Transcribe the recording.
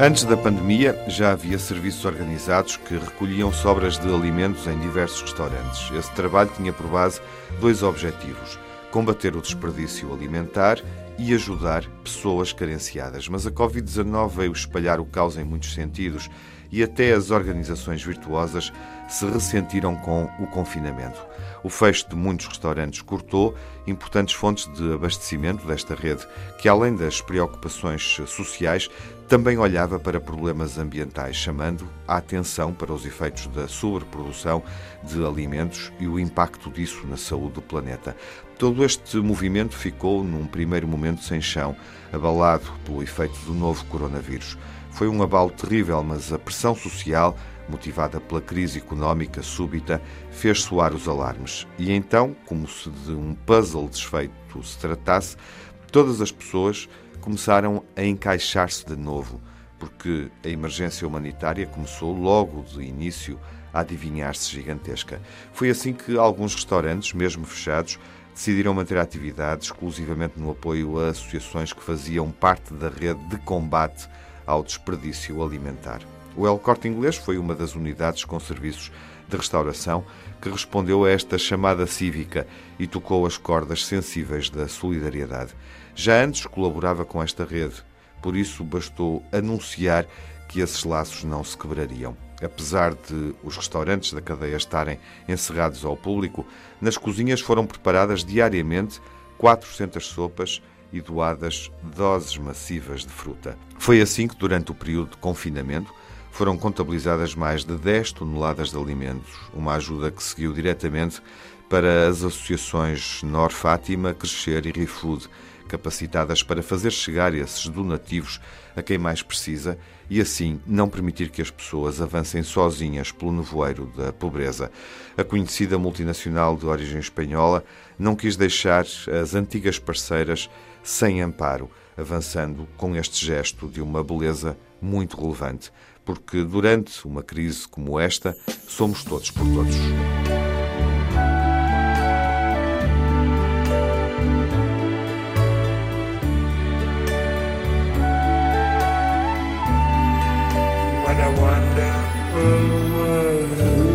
Antes da pandemia, já havia serviços organizados que recolhiam sobras de alimentos em diversos restaurantes. Esse trabalho tinha por base dois objetivos: combater o desperdício alimentar e ajudar pessoas carenciadas. Mas a Covid-19 veio espalhar o caos em muitos sentidos e até as organizações virtuosas se ressentiram com o confinamento. O fecho de muitos restaurantes cortou importantes fontes de abastecimento desta rede, que além das preocupações sociais, também olhava para problemas ambientais, chamando a atenção para os efeitos da sobreprodução de alimentos e o impacto disso na saúde do planeta. Todo este movimento ficou, num primeiro momento, sem chão, abalado pelo efeito do novo coronavírus. Foi um abalo terrível, mas a pressão social, motivada pela crise económica súbita, fez soar os alarmes. E então, como se de um puzzle desfeito se tratasse, todas as pessoas começaram a encaixar-se de novo, porque a emergência humanitária começou logo de início a adivinhar-se gigantesca. Foi assim que alguns restaurantes, mesmo fechados, decidiram manter a atividade exclusivamente no apoio a associações que faziam parte da rede de combate ao desperdício alimentar. O El Corte Inglês foi uma das unidades com serviços de restauração que respondeu a esta chamada cívica e tocou as cordas sensíveis da solidariedade. Já antes colaborava com esta rede, por isso bastou anunciar que esses laços não se quebrariam. Apesar de os restaurantes da cadeia estarem encerrados ao público, nas cozinhas foram preparadas diariamente 400 sopas e doadas doses massivas de fruta. Foi assim que, durante o período de confinamento, foram contabilizadas mais de 10 toneladas de alimentos, uma ajuda que seguiu diretamente para as associações Nor Fátima, Crescer e ReFood, capacitadas para fazer chegar esses donativos a quem mais precisa e assim não permitir que as pessoas avancem sozinhas pelo nevoeiro da pobreza. A conhecida multinacional de origem espanhola não quis deixar as antigas parceiras sem amparo, avançando com este gesto de uma beleza muito relevante, porque durante uma crise como esta, somos todos por todos. What a wonderful world.